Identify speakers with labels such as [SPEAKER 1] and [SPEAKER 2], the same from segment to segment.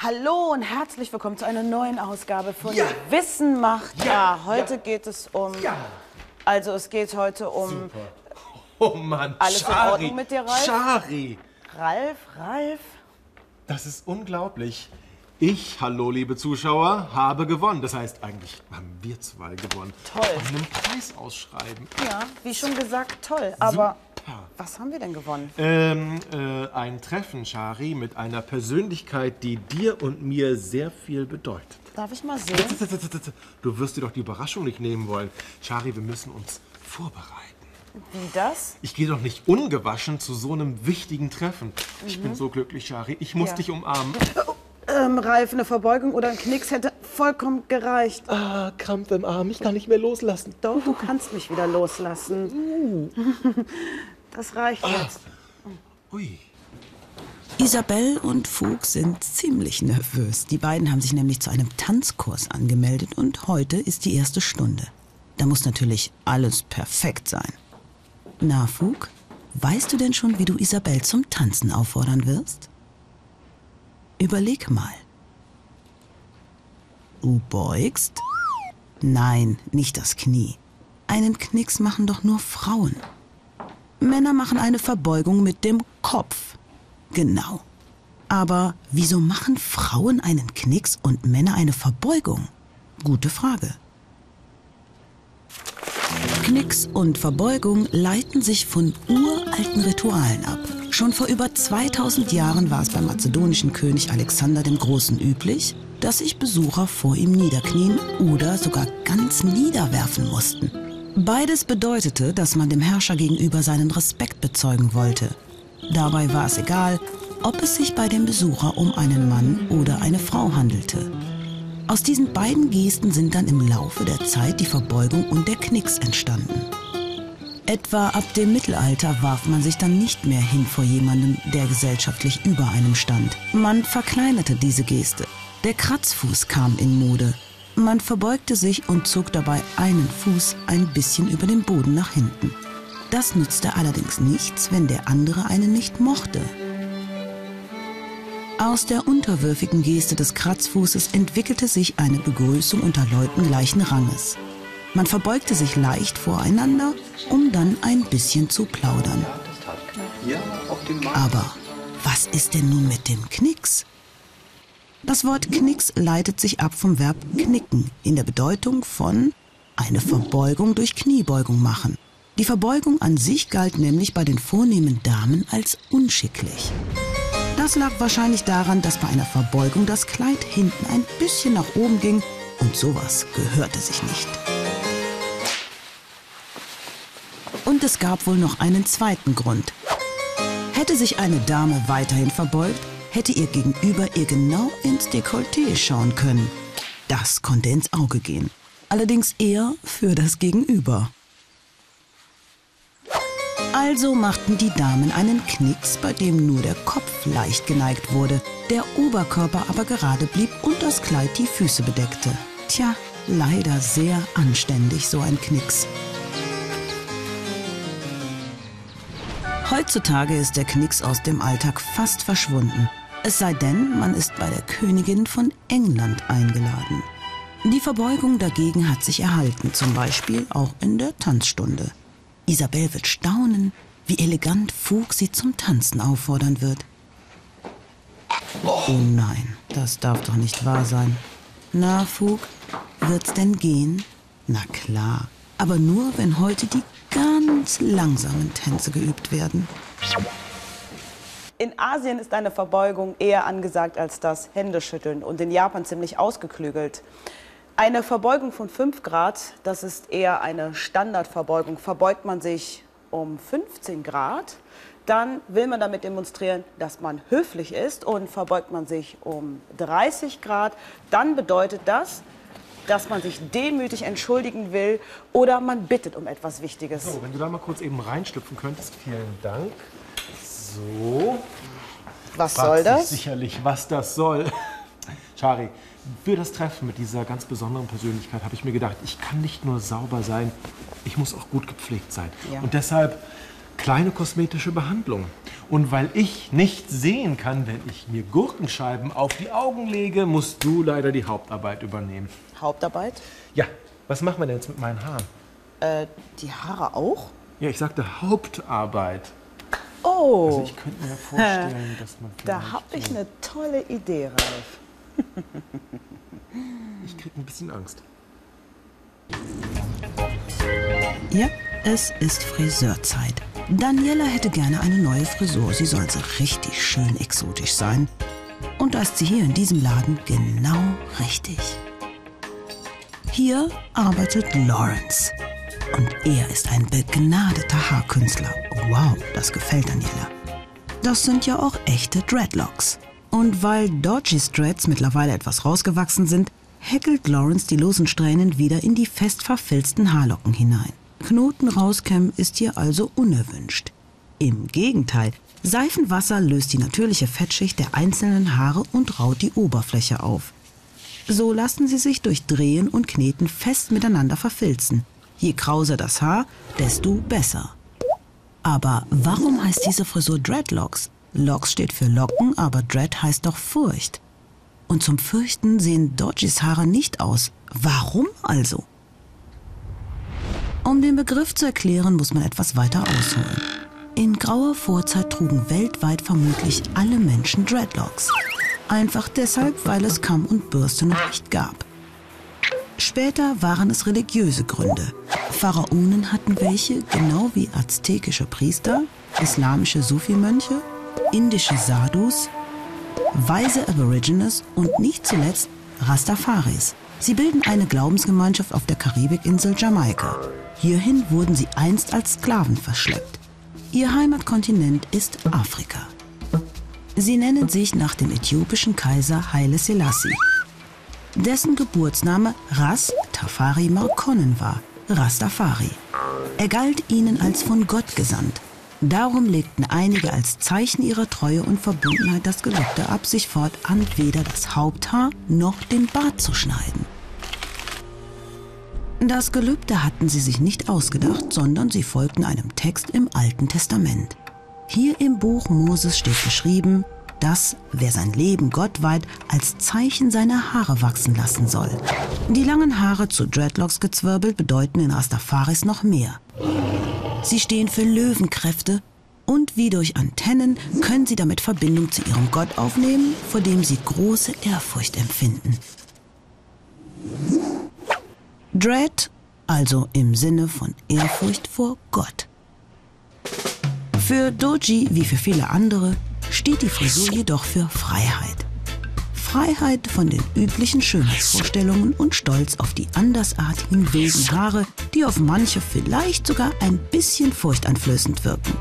[SPEAKER 1] Hallo und herzlich willkommen zu einer neuen Ausgabe von
[SPEAKER 2] Ja.
[SPEAKER 1] Wissen macht
[SPEAKER 2] Ja.
[SPEAKER 1] ja. Heute geht es um. Also es geht heute um
[SPEAKER 2] Oh Mann,
[SPEAKER 1] Alles in
[SPEAKER 2] Schari.
[SPEAKER 1] Ordnung mit dir, Ralf?
[SPEAKER 2] Schari,
[SPEAKER 1] Ralf, Ralf.
[SPEAKER 2] das ist unglaublich. Ich, hallo liebe Zuschauer, habe gewonnen. Das heißt, eigentlich haben wir zwei gewonnen.
[SPEAKER 1] Toll.
[SPEAKER 2] Bei einem Preis ausschreiben.
[SPEAKER 1] Ja, wie schon gesagt, toll. Aber
[SPEAKER 2] Super.
[SPEAKER 1] was haben wir denn gewonnen?
[SPEAKER 2] Ähm, äh, ein Treffen, Schari, mit einer Persönlichkeit, die dir und mir sehr viel bedeutet.
[SPEAKER 1] Darf ich mal sehen?
[SPEAKER 2] Du wirst dir doch die Überraschung nicht nehmen wollen. Schari, wir müssen uns vorbereiten.
[SPEAKER 1] Wie das?
[SPEAKER 2] Ich gehe doch nicht ungewaschen zu so einem wichtigen Treffen. Ich bin so glücklich, Shari. Ich muss
[SPEAKER 1] Ja.
[SPEAKER 2] dich umarmen.
[SPEAKER 1] Ähm, Ralf, eine Verbeugung oder ein Knicks hätte vollkommen gereicht.
[SPEAKER 2] Ah, Krampf im Arm. Ich kann nicht mehr loslassen.
[SPEAKER 1] Doch, du kannst mich wieder loslassen. Das reicht jetzt.
[SPEAKER 2] Ui.
[SPEAKER 3] Isabel und Fug sind ziemlich nervös. Die beiden haben sich nämlich zu einem Tanzkurs angemeldet und heute ist die erste Stunde. Da muss natürlich alles perfekt sein. Na, Fug, weißt du denn schon, wie du Isabel zum Tanzen auffordern wirst? Überleg mal. Du beugst? Nein, nicht das Knie. Einen Knicks machen doch nur Frauen. Männer machen eine Verbeugung mit dem Kopf. Genau. Aber wieso machen Frauen einen Knicks und Männer eine Verbeugung? Gute Frage. Knicks und Verbeugung leiten sich von uralten Ritualen ab. Schon vor über 2000 Jahren war es beim mazedonischen König Alexander dem Großen üblich, dass sich Besucher vor ihm niederknien oder sogar ganz niederwerfen mussten. Beides bedeutete, dass man dem Herrscher gegenüber seinen Respekt bezeugen wollte. Dabei war es egal, ob es sich bei dem Besucher um einen Mann oder eine Frau handelte. Aus diesen beiden Gesten sind dann im Laufe der Zeit die Verbeugung und der Knicks entstanden. Etwa ab dem Mittelalter warf man sich dann nicht mehr hin vor jemandem, der gesellschaftlich über einem stand. Man verkleinerte diese Geste. Der Kratzfuß kam in Mode. Man verbeugte sich und zog dabei einen Fuß ein bisschen über den Boden nach hinten. Das nützte allerdings nichts, wenn der andere einen nicht mochte. Aus der unterwürfigen Geste des Kratzfußes entwickelte sich eine Begrüßung unter Leuten gleichen Ranges. Man verbeugte sich leicht voreinander, um dann ein bisschen zu plaudern. Aber was ist denn nun mit dem Knicks? Das Wort Knicks leitet sich ab vom Verb knicken in der Bedeutung von eine Verbeugung durch Kniebeugung machen. Die Verbeugung an sich galt nämlich bei den vornehmen Damen als unschicklich. Das lag wahrscheinlich daran, dass bei einer Verbeugung das Kleid hinten ein bisschen nach oben ging und sowas gehörte sich nicht. Und es gab wohl noch einen zweiten Grund. Hätte sich eine Dame weiterhin verbeugt, hätte ihr Gegenüber ihr genau ins Dekolleté schauen können. Das konnte ins Auge gehen. Allerdings eher für das Gegenüber. Also machten die Damen einen Knicks, bei dem nur der Kopf leicht geneigt wurde, der Oberkörper aber gerade blieb und das Kleid die Füße bedeckte. Tja, leider sehr anständig so ein Knicks. Heutzutage ist der Knicks aus dem Alltag fast verschwunden. Es sei denn, man ist bei der Königin von England eingeladen. Die Verbeugung dagegen hat sich erhalten, zum Beispiel auch in der Tanzstunde. Isabel wird staunen, wie elegant Fug sie zum Tanzen auffordern wird. Oh nein, das darf doch nicht wahr sein. Na, Fug, wird's denn gehen? Na klar, aber nur, wenn heute die ganz langsamen Tänze geübt werden.
[SPEAKER 1] In Asien ist eine Verbeugung eher angesagt als das Händeschütteln und in Japan ziemlich ausgeklügelt. Eine Verbeugung von 5 Grad, das ist eher eine Standardverbeugung. Verbeugt man sich um 15 Grad, dann will man damit demonstrieren, dass man höflich ist. Und verbeugt man sich um 30 Grad, dann bedeutet das, dass man sich demütig entschuldigen will oder man bittet um etwas Wichtiges.
[SPEAKER 4] So, wenn du da mal kurz eben reinschlüpfen könntest. Vielen Dank. So.
[SPEAKER 1] Was
[SPEAKER 4] Fragt
[SPEAKER 1] soll das?
[SPEAKER 4] sicherlich, was das soll. Shari, für das Treffen mit dieser ganz besonderen Persönlichkeit habe ich mir gedacht, ich kann nicht nur sauber sein, ich muss auch gut gepflegt sein.
[SPEAKER 1] Ja.
[SPEAKER 4] Und deshalb kleine kosmetische Behandlung. Und weil ich nicht sehen kann, wenn ich mir Gurkenscheiben auf die Augen lege, musst du leider die Hauptarbeit übernehmen.
[SPEAKER 1] Hauptarbeit?
[SPEAKER 4] Ja, was machen wir denn jetzt mit meinen Haaren?
[SPEAKER 1] Äh, die Haare auch?
[SPEAKER 4] Ja, ich sagte Hauptarbeit.
[SPEAKER 1] Oh,
[SPEAKER 4] Also ich könnte mir vorstellen, dass man
[SPEAKER 1] da habe ich eine tolle Idee, Ralf.
[SPEAKER 4] Ich krieg ein bisschen Angst.
[SPEAKER 3] Ja, es ist Friseurzeit. Daniela hätte gerne eine neue Frisur. Sie soll so richtig schön exotisch sein. Und da ist sie hier in diesem Laden genau richtig. Hier arbeitet Lawrence. Und er ist ein begnadeter Haarkünstler. Wow, das gefällt Daniela. Das sind ja auch echte Dreadlocks. Und weil Dodgy's Dreads mittlerweile etwas rausgewachsen sind, häkelt Lawrence die losen Strähnen wieder in die fest verfilzten Haarlocken hinein. Knoten rauskämmen ist hier also unerwünscht. Im Gegenteil, Seifenwasser löst die natürliche Fettschicht der einzelnen Haare und raut die Oberfläche auf. So lassen sie sich durch Drehen und Kneten fest miteinander verfilzen. Je krauser das Haar, desto besser. Aber warum heißt diese Frisur Dreadlocks? Locks steht für Locken, aber Dread heißt doch Furcht. Und zum Fürchten sehen Dodgys Haare nicht aus. Warum also? Um den Begriff zu erklären, muss man etwas weiter ausholen. In grauer Vorzeit trugen weltweit vermutlich alle Menschen Dreadlocks. Einfach deshalb, weil es Kamm und Bürste noch nicht gab. Später waren es religiöse Gründe. Pharaonen hatten welche, genau wie aztekische Priester, islamische Sufi-Mönche, indische Sadhus, weise Aborigines und nicht zuletzt Rastafaris. Sie bilden eine Glaubensgemeinschaft auf der Karibikinsel Jamaika. Hierhin wurden sie einst als Sklaven verschleppt. Ihr Heimatkontinent ist Afrika. Sie nennen sich nach dem äthiopischen Kaiser Haile Selassie. Dessen Geburtsname Ras Tafari Markonnen war, Rastafari. Er galt ihnen als von Gott gesandt. Darum legten einige als Zeichen ihrer Treue und Verbundenheit das Gelübde ab, sich fortan weder das Haupthaar noch den Bart zu schneiden. Das Gelübde hatten sie sich nicht ausgedacht, sondern sie folgten einem Text im Alten Testament. Hier im Buch Moses steht geschrieben, dass wer sein Leben Gott weiht, als Zeichen seine Haare wachsen lassen soll. Die langen Haare zu Dreadlocks gezwirbelt bedeuten in Rastafaris noch mehr. Sie stehen für Löwenkräfte und wie durch Antennen können sie damit Verbindung zu ihrem Gott aufnehmen, vor dem sie große Ehrfurcht empfinden. Dread, also im Sinne von Ehrfurcht vor Gott. Für Doji wie für viele andere steht die Frisur jedoch für Freiheit. Freiheit von den üblichen Schönheitsvorstellungen und Stolz auf die andersartigen wilden Haare, die auf manche vielleicht sogar ein bisschen furchteinflößend wirken.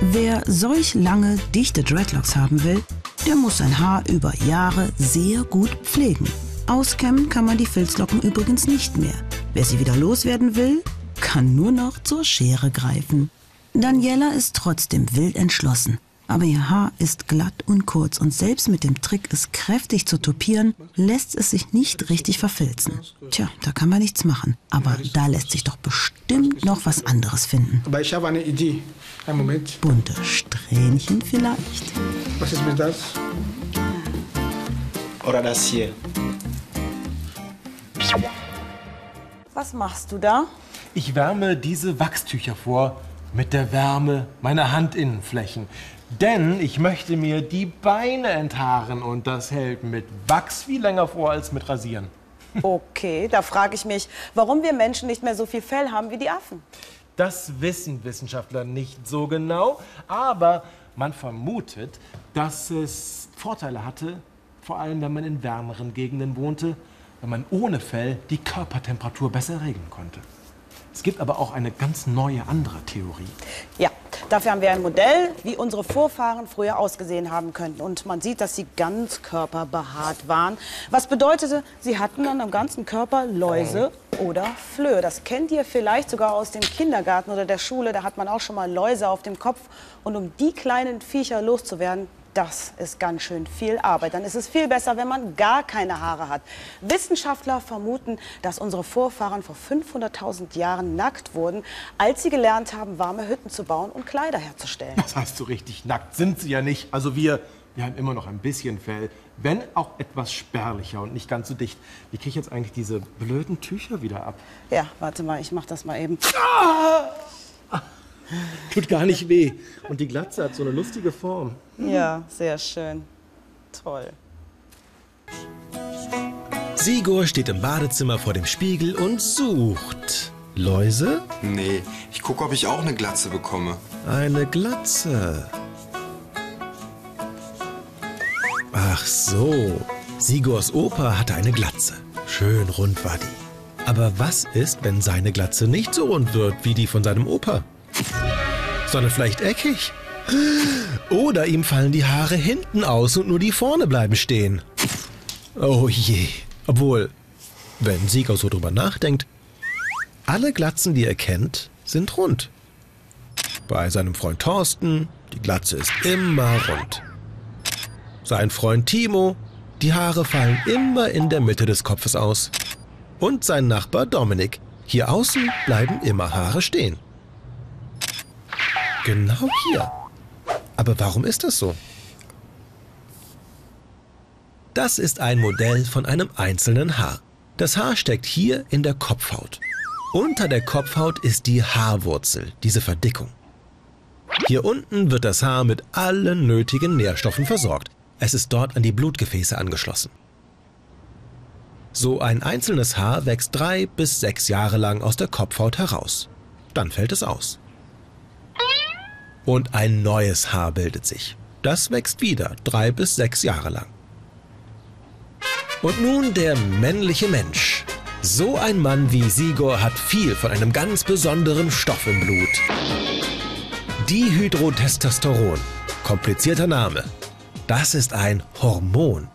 [SPEAKER 3] Wer solch lange, dichte Dreadlocks haben will, der muss sein Haar über Jahre sehr gut pflegen. Auskämmen kann man die Filzlocken übrigens nicht mehr. Wer sie wieder loswerden will, kann nur noch zur Schere greifen. Daniela ist trotzdem wild entschlossen. Aber ihr Haar ist glatt und kurz und selbst mit dem Trick, es kräftig zu topieren, lässt es sich nicht richtig verfilzen. Tja, da kann man nichts machen. Aber da lässt sich doch bestimmt noch was anderes finden.
[SPEAKER 5] Aber ich habe eine Idee. Einen Moment.
[SPEAKER 3] Bunte Strähnchen vielleicht?
[SPEAKER 5] Was ist mit das?
[SPEAKER 6] Oder das hier.
[SPEAKER 1] Was machst du da?
[SPEAKER 4] Ich wärme diese Wachstücher vor mit der Wärme meiner Handinnenflächen. Denn ich möchte mir die Beine enthaaren und das hält mit Wachs viel länger vor als mit Rasieren.
[SPEAKER 1] Okay, da frage ich mich, warum wir Menschen nicht mehr so viel Fell haben wie die Affen.
[SPEAKER 4] Das wissen Wissenschaftler nicht so genau, aber man vermutet, dass es Vorteile hatte, vor allem wenn man in wärmeren Gegenden wohnte, wenn man ohne Fell die Körpertemperatur besser regeln konnte. Es gibt aber auch eine ganz neue andere Theorie.
[SPEAKER 1] Ja, Dafür haben wir ein Modell, wie unsere Vorfahren früher ausgesehen haben könnten. Und man sieht, dass sie ganz körperbehaart waren. Was bedeutete, sie hatten dann am ganzen Körper Läuse oder Flöhe. Das kennt ihr vielleicht sogar aus dem Kindergarten oder der Schule. Da hat man auch schon mal Läuse auf dem Kopf. Und um die kleinen Viecher loszuwerden, das ist ganz schön viel Arbeit. Dann ist es viel besser, wenn man gar keine Haare hat. Wissenschaftler vermuten, dass unsere Vorfahren vor 500.000 Jahren nackt wurden, als sie gelernt haben, warme Hütten zu bauen und Kleider herzustellen.
[SPEAKER 2] Das heißt so richtig nackt sind sie ja nicht. Also wir, wir haben immer noch ein bisschen Fell, wenn auch etwas spärlicher und nicht ganz so dicht. Wie kriege ich jetzt eigentlich diese blöden Tücher wieder ab?
[SPEAKER 1] Ja, warte mal, ich mach das mal eben.
[SPEAKER 2] Tut gar nicht weh. Und die Glatze hat so eine lustige Form.
[SPEAKER 1] Ja, sehr schön. Toll.
[SPEAKER 4] Sigor steht im Badezimmer vor dem Spiegel und sucht. Läuse?
[SPEAKER 7] Nee, ich gucke, ob ich auch eine Glatze bekomme.
[SPEAKER 4] Eine Glatze. Ach so. Sigors Opa hatte eine Glatze. Schön rund war die. Aber was ist, wenn seine Glatze nicht so rund wird wie die von seinem Opa? Sondern vielleicht eckig? Oder ihm fallen die Haare hinten aus und nur die vorne bleiben stehen. Oh je. Obwohl, wenn Sigor so drüber nachdenkt, alle Glatzen, die er kennt, sind rund. Bei seinem Freund Thorsten, die Glatze ist immer rund. Sein Freund Timo, die Haare fallen immer in der Mitte des Kopfes aus. Und sein Nachbar Dominik, hier außen bleiben immer Haare stehen. Genau hier. Aber warum ist das so? Das ist ein Modell von einem einzelnen Haar. Das Haar steckt hier in der Kopfhaut. Unter der Kopfhaut ist die Haarwurzel, diese Verdickung. Hier unten wird das Haar mit allen nötigen Nährstoffen versorgt. Es ist dort an die Blutgefäße angeschlossen. So ein einzelnes Haar wächst drei bis sechs Jahre lang aus der Kopfhaut heraus. Dann fällt es aus. Und ein neues Haar bildet sich. Das wächst wieder drei bis sechs Jahre lang. Und nun der männliche Mensch. So ein Mann wie Sigor hat viel von einem ganz besonderen Stoff im Blut. Dihydrotestosteron. Komplizierter Name. Das ist ein Hormon.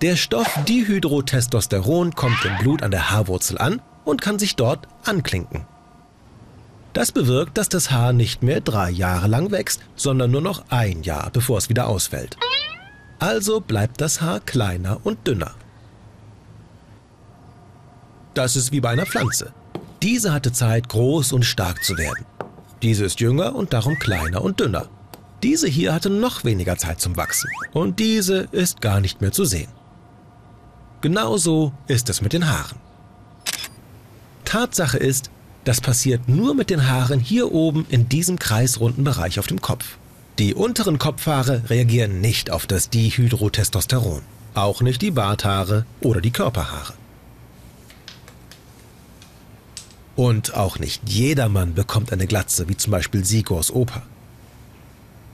[SPEAKER 4] Der Stoff Dihydrotestosteron kommt im Blut an der Haarwurzel an und kann sich dort anklinken. Das bewirkt, dass das Haar nicht mehr drei Jahre lang wächst, sondern nur noch ein Jahr, bevor es wieder ausfällt. Also bleibt das Haar kleiner und dünner. Das ist wie bei einer Pflanze. Diese hatte Zeit, groß und stark zu werden. Diese ist jünger und darum kleiner und dünner. Diese hier hatte noch weniger Zeit zum Wachsen. Und diese ist gar nicht mehr zu sehen. Genauso ist es mit den Haaren. Tatsache ist, das passiert nur mit den Haaren hier oben in diesem kreisrunden Bereich auf dem Kopf. Die unteren Kopfhaare reagieren nicht auf das Dihydrotestosteron. Auch nicht die Barthaare oder die Körperhaare. Und auch nicht jedermann bekommt eine Glatze, wie zum Beispiel Sigors Opa.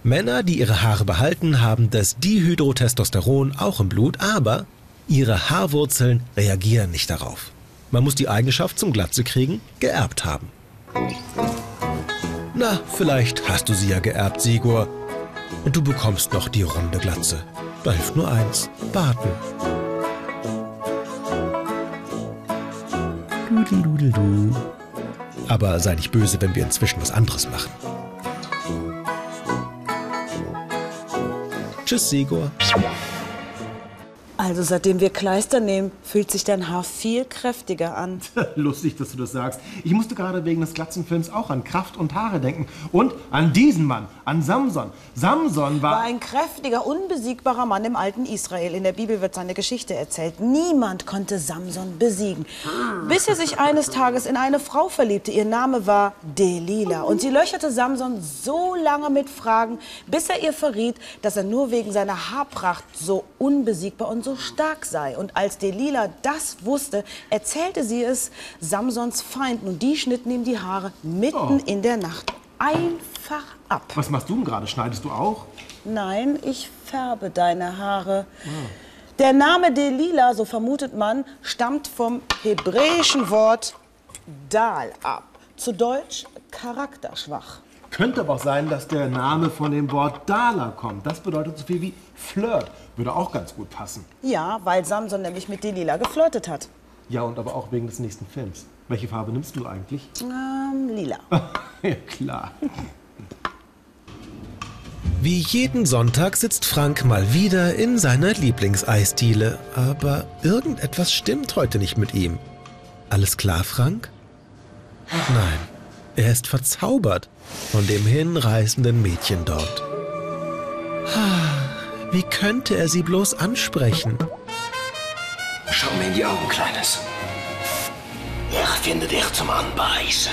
[SPEAKER 4] Männer, die ihre Haare behalten, haben das Dihydrotestosteron auch im Blut, aber ihre Haarwurzeln reagieren nicht darauf. Man muss die Eigenschaft zum Glatze kriegen geerbt haben. Na, vielleicht hast du sie ja geerbt, Sigor. Und du bekommst noch die runde Glatze. Da hilft nur eins, warten. Aber sei nicht böse, wenn wir inzwischen was anderes machen. Tschüss, Sigor.
[SPEAKER 1] Also seitdem wir Kleister nehmen, fühlt sich dein Haar viel kräftiger an.
[SPEAKER 2] Lustig, dass du das sagst. Ich musste gerade wegen des Glatzenfilms auch an Kraft und Haare denken. Und an diesen Mann, an Samson. Samson war...
[SPEAKER 1] War ein kräftiger, unbesiegbarer Mann im alten Israel. In der Bibel wird seine Geschichte erzählt. Niemand konnte Samson besiegen. Bis er sich eines Tages in eine Frau verliebte. Ihr Name war Delila. Und sie löcherte Samson so lange mit Fragen, bis er ihr verriet, dass er nur wegen seiner Haarpracht so unbesiegbar und so stark sei. Und als Delila das wusste, erzählte sie es Samsons Feinden. Und die schnitten ihm die Haare mitten in der Nacht einfach ab.
[SPEAKER 2] Was machst du denn gerade? Schneidest du auch?
[SPEAKER 1] Nein, ich färbe deine Haare. Der Name Delila, so vermutet man, stammt vom hebräischen Wort Dal ab. Zu Deutsch charakterschwach.
[SPEAKER 2] Könnte aber auch sein, dass der Name von dem Wort Dala kommt. Das bedeutet so viel wie Flirt. Würde auch ganz gut passen.
[SPEAKER 1] Ja, weil Samson nämlich mit Delila geflirtet hat.
[SPEAKER 2] Ja, und aber auch wegen des nächsten Films. Welche Farbe nimmst du eigentlich?
[SPEAKER 1] Ähm, lila.
[SPEAKER 2] ja, klar.
[SPEAKER 4] Wie jeden Sonntag sitzt Frank mal wieder in seiner Lieblingseisdiele. Aber irgendetwas stimmt heute nicht mit ihm. Alles klar, Frank? Nein, er ist verzaubert von dem hinreißenden Mädchen dort. Wie könnte er sie bloß ansprechen?
[SPEAKER 8] Schau mir in die Augen, Kleines. Ich finde dich zum Anbeißen.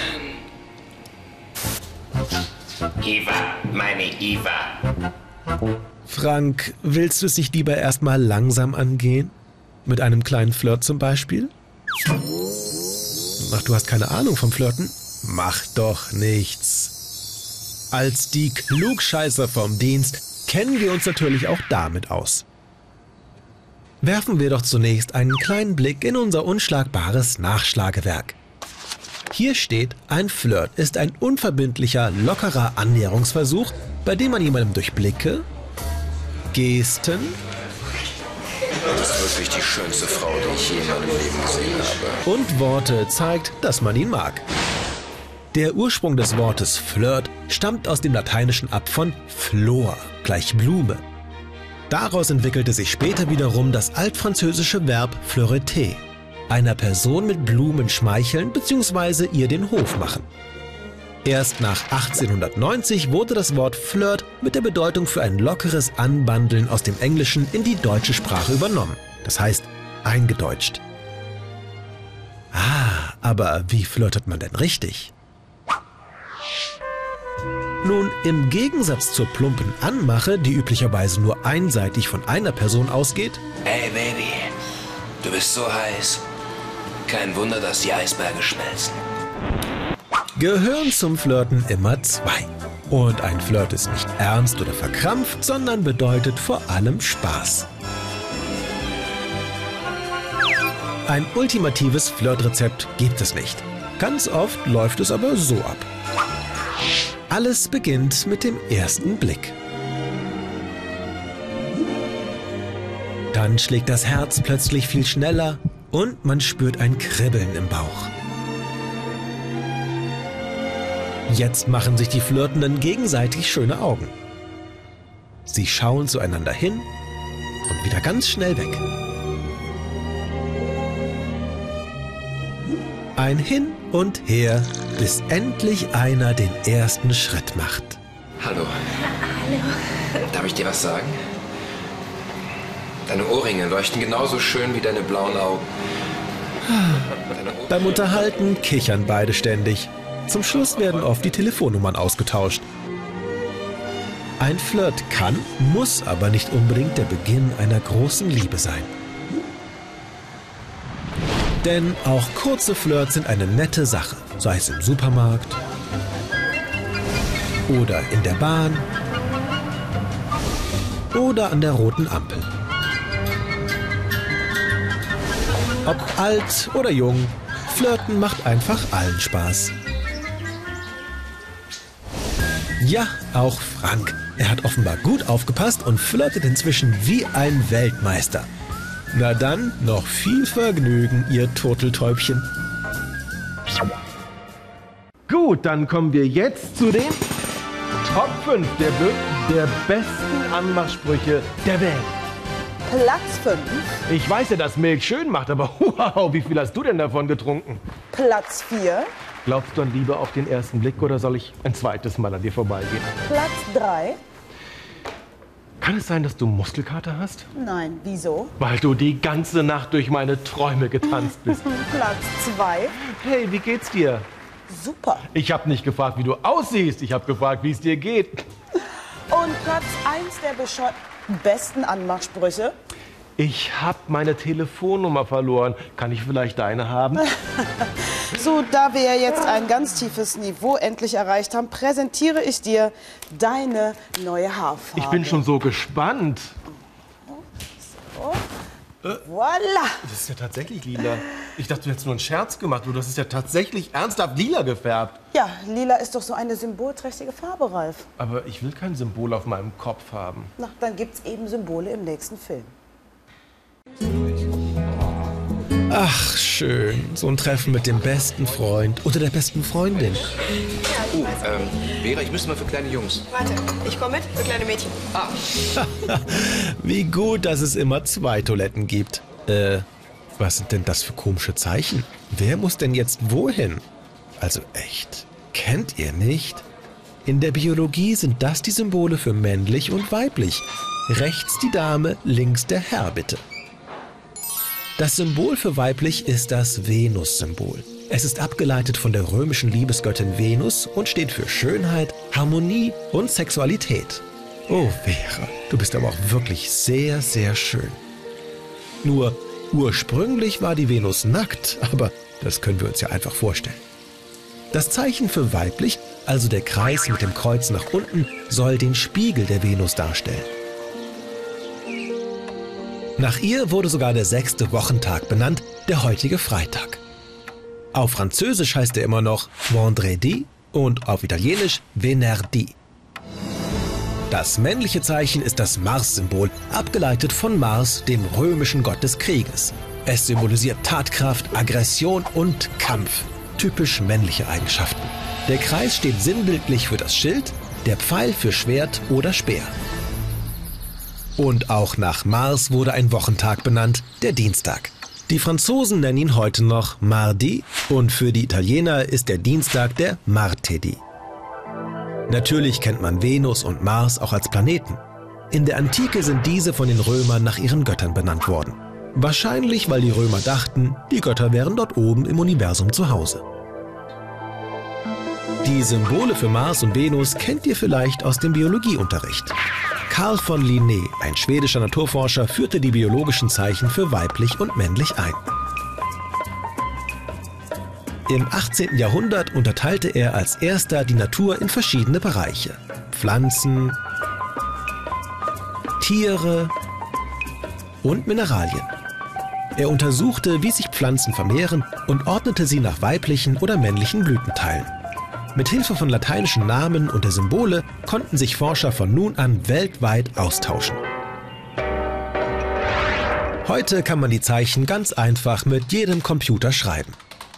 [SPEAKER 8] Iva, meine Iva.
[SPEAKER 4] Frank, willst du es nicht lieber erstmal langsam angehen? Mit einem kleinen Flirt zum Beispiel? Ach, du hast keine Ahnung vom Flirten? Mach doch nichts. Als die Klugscheißer vom Dienst kennen wir uns natürlich auch damit aus. Werfen wir doch zunächst einen kleinen Blick in unser unschlagbares Nachschlagewerk. Hier steht, ein Flirt ist ein unverbindlicher, lockerer Annäherungsversuch, bei dem man jemandem durch Blicke, Gesten,
[SPEAKER 8] Das ist wirklich die schönste Frau, die ich je in meinem Leben gesehen habe.
[SPEAKER 4] und Worte zeigt, dass man ihn mag. Der Ursprung des Wortes Flirt stammt aus dem Lateinischen ab von Flor, gleich Blume. Daraus entwickelte sich später wiederum das altfranzösische Verb flirter, einer Person mit Blumen schmeicheln bzw. ihr den Hof machen. Erst nach 1890 wurde das Wort Flirt mit der Bedeutung für ein lockeres Anbandeln aus dem Englischen in die deutsche Sprache übernommen. Das heißt, eingedeutscht. Ah, aber wie flirtet man denn richtig? Nun, im Gegensatz zur plumpen Anmache, die üblicherweise nur einseitig von einer Person ausgeht,
[SPEAKER 8] Hey, Baby. Du bist so heiß. Kein Wunder, dass die Eisberge schmelzen.
[SPEAKER 4] gehören zum Flirten immer zwei. Und ein Flirt ist nicht ernst oder verkrampft, sondern bedeutet vor allem Spaß. Ein ultimatives Flirtrezept gibt es nicht. Ganz oft läuft es aber so ab. Alles beginnt mit dem ersten Blick. Dann schlägt das Herz plötzlich viel schneller und man spürt ein Kribbeln im Bauch. Jetzt machen sich die Flirtenden gegenseitig schöne Augen. Sie schauen zueinander hin und wieder ganz schnell weg. Ein Hin und Her, bis endlich einer den ersten Schritt macht.
[SPEAKER 8] Hallo. Hallo. Darf ich dir was sagen? Deine Ohrringe leuchten genauso schön wie deine blauen Augen. Deine
[SPEAKER 4] Beim Unterhalten kichern beide ständig. Zum Schluss werden oft die Telefonnummern ausgetauscht. Ein Flirt kann, muss aber nicht unbedingt der Beginn einer großen Liebe sein. Denn auch kurze Flirts sind eine nette Sache, sei es im Supermarkt oder in der Bahn oder an der roten Ampel. Ob alt oder jung, Flirten macht einfach allen Spaß. Ja, auch Frank. Er hat offenbar gut aufgepasst und flirtet inzwischen wie ein Weltmeister. Na dann, noch viel Vergnügen, ihr Turteltäubchen.
[SPEAKER 2] Gut, dann kommen wir jetzt zu den Top 5 der, be der besten Anmachsprüche der Welt.
[SPEAKER 1] Platz 5,
[SPEAKER 2] Ich weiß ja, dass Milch schön macht, aber wow, wie viel hast du denn davon getrunken?
[SPEAKER 1] Platz 4,
[SPEAKER 2] Glaubst du an Liebe auf den ersten Blick oder soll ich ein zweites Mal an dir vorbeigehen?
[SPEAKER 1] Platz 3.
[SPEAKER 2] Kann es sein, dass du Muskelkater hast?
[SPEAKER 1] Nein, wieso?
[SPEAKER 2] Weil du die ganze Nacht durch meine Träume getanzt bist.
[SPEAKER 1] Platz 2,
[SPEAKER 2] Hey, wie geht's dir?
[SPEAKER 1] super.
[SPEAKER 2] Ich habe nicht gefragt, wie du aussiehst. Ich habe gefragt, wie es dir geht.
[SPEAKER 1] Und Platz 1 der besten Anmachsprüche.
[SPEAKER 2] Ich habe meine Telefonnummer verloren. Kann ich vielleicht deine haben?
[SPEAKER 1] So, da wir ja jetzt ein ganz tiefes Niveau endlich erreicht haben, präsentiere ich dir deine neue Haarfarbe.
[SPEAKER 2] Ich bin schon so gespannt.
[SPEAKER 1] Voila!
[SPEAKER 2] Das ist ja tatsächlich lila. Ich dachte, du hättest nur einen Scherz gemacht. Du, das ist ja tatsächlich ernsthaft lila gefärbt.
[SPEAKER 1] Ja, lila ist doch so eine symbolträchtige Farbe, Ralf.
[SPEAKER 2] Aber ich will kein Symbol auf meinem Kopf haben.
[SPEAKER 1] Na, dann gibt's eben Symbole im nächsten Film.
[SPEAKER 4] Ach, schön. So ein Treffen mit dem besten Freund oder der besten Freundin.
[SPEAKER 9] Oh, ähm, Vera, ich müsste mal für kleine Jungs.
[SPEAKER 10] Warte, ich komme mit für kleine Mädchen.
[SPEAKER 9] Ah,
[SPEAKER 4] Wie gut, dass es immer zwei Toiletten gibt. Äh, was sind denn das für komische Zeichen? Wer muss denn jetzt wohin? Also echt, kennt ihr nicht? In der Biologie sind das die Symbole für männlich und weiblich. Rechts die Dame, links der Herr, bitte. Das Symbol für weiblich ist das Venus-Symbol. Es ist abgeleitet von der römischen Liebesgöttin Venus und steht für Schönheit, Harmonie und Sexualität. Oh, Vera, du bist aber auch wirklich sehr, sehr schön. Nur ursprünglich war die Venus nackt, aber das können wir uns ja einfach vorstellen. Das Zeichen für weiblich, also der Kreis mit dem Kreuz nach unten, soll den Spiegel der Venus darstellen. Nach ihr wurde sogar der sechste Wochentag benannt, der heutige Freitag. Auf Französisch heißt er immer noch Vendredi und auf Italienisch Venerdì. Das männliche Zeichen ist das Mars-Symbol, abgeleitet von Mars, dem römischen Gott des Krieges. Es symbolisiert Tatkraft, Aggression und Kampf. Typisch männliche Eigenschaften. Der Kreis steht sinnbildlich für das Schild, der Pfeil für Schwert oder Speer. Und auch nach Mars wurde ein Wochentag benannt, der Dienstag. Die Franzosen nennen ihn heute noch Mardi und für die Italiener ist der Dienstag der Martedì. Natürlich kennt man Venus und Mars auch als Planeten. In der Antike sind diese von den Römern nach ihren Göttern benannt worden. Wahrscheinlich, weil die Römer dachten, die Götter wären dort oben im Universum zu Hause. Die Symbole für Mars und Venus kennt ihr vielleicht aus dem Biologieunterricht. Carl von Linné, ein schwedischer Naturforscher, führte die biologischen Zeichen für weiblich und männlich ein. Im 18. Jahrhundert unterteilte er als erster die Natur in verschiedene Bereiche. Pflanzen, Tiere und Mineralien. Er untersuchte, wie sich Pflanzen vermehren und ordnete sie nach weiblichen oder männlichen Blütenteilen. Mit Hilfe von lateinischen Namen und der Symbole konnten sich Forscher von nun an weltweit austauschen. Heute kann man die Zeichen ganz einfach mit jedem Computer schreiben.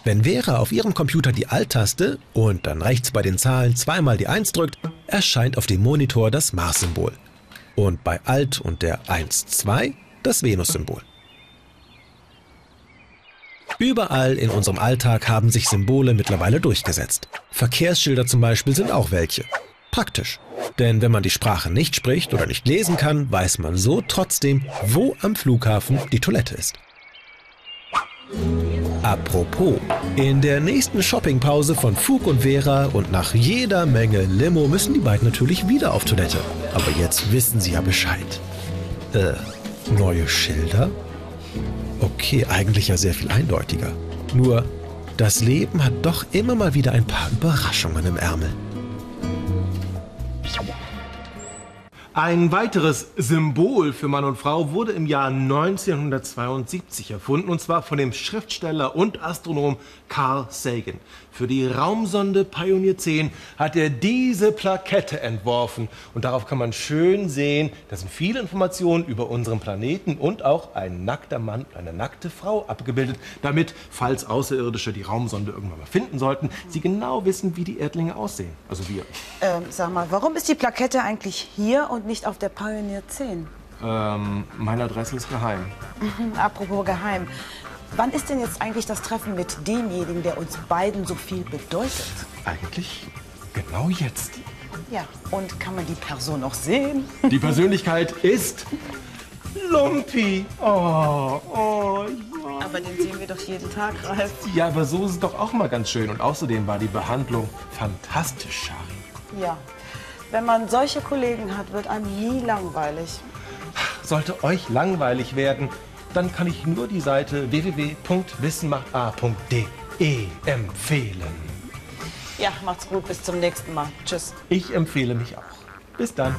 [SPEAKER 4] Wenn Vera auf ihrem Computer die Alt-Taste und dann rechts bei den Zahlen zweimal die 1 drückt, erscheint auf dem Monitor das Mars-Symbol. Und bei Alt und der 1, 2 das Venus-Symbol. Überall in unserem Alltag haben sich Symbole mittlerweile durchgesetzt. Verkehrsschilder zum Beispiel sind auch welche. Praktisch. Denn wenn man die Sprache nicht spricht oder nicht lesen kann, weiß man so trotzdem, wo am Flughafen die Toilette ist. Apropos, in der nächsten Shoppingpause von Fug und Vera und nach jeder Menge Limo müssen die beiden natürlich wieder auf Toilette. Aber jetzt wissen sie ja Bescheid. Äh, neue Schilder? Okay, eigentlich ja sehr viel eindeutiger. Nur, das Leben hat doch immer mal wieder ein paar Überraschungen im Ärmel.
[SPEAKER 2] Ein weiteres Symbol für Mann und Frau wurde im Jahr 1972 erfunden, und zwar von dem Schriftsteller und Astronom Carl Sagan. Für die Raumsonde Pioneer 10 hat er diese Plakette entworfen. Und darauf kann man schön sehen, da sind viele Informationen über unseren Planeten und auch ein nackter Mann und eine nackte Frau abgebildet, damit, falls Außerirdische die Raumsonde irgendwann mal finden sollten, sie genau wissen, wie die Erdlinge aussehen. Also wir.
[SPEAKER 1] Ähm, sag mal, warum ist die Plakette eigentlich hier und nicht auf der Pioneer 10?
[SPEAKER 2] Ähm, meine Adresse ist geheim.
[SPEAKER 1] Apropos geheim. Wann ist denn jetzt eigentlich das Treffen mit demjenigen, der uns beiden so viel bedeutet?
[SPEAKER 2] Eigentlich genau jetzt.
[SPEAKER 1] Ja, und kann man die Person noch sehen?
[SPEAKER 2] Die Persönlichkeit ist Lumpi. Oh, oh, ja.
[SPEAKER 1] Aber den sehen wir doch jeden Tag, Ralf.
[SPEAKER 2] Ja, aber so ist es doch auch mal ganz schön. Und außerdem war die Behandlung fantastisch, Shari.
[SPEAKER 1] Ja. Wenn man solche Kollegen hat, wird einem nie langweilig.
[SPEAKER 2] Sollte euch langweilig werden, dann kann ich nur die Seite www.wissenmachta.de empfehlen.
[SPEAKER 1] Ja, macht's gut, bis zum nächsten Mal. Tschüss.
[SPEAKER 2] Ich empfehle mich auch. Bis dann.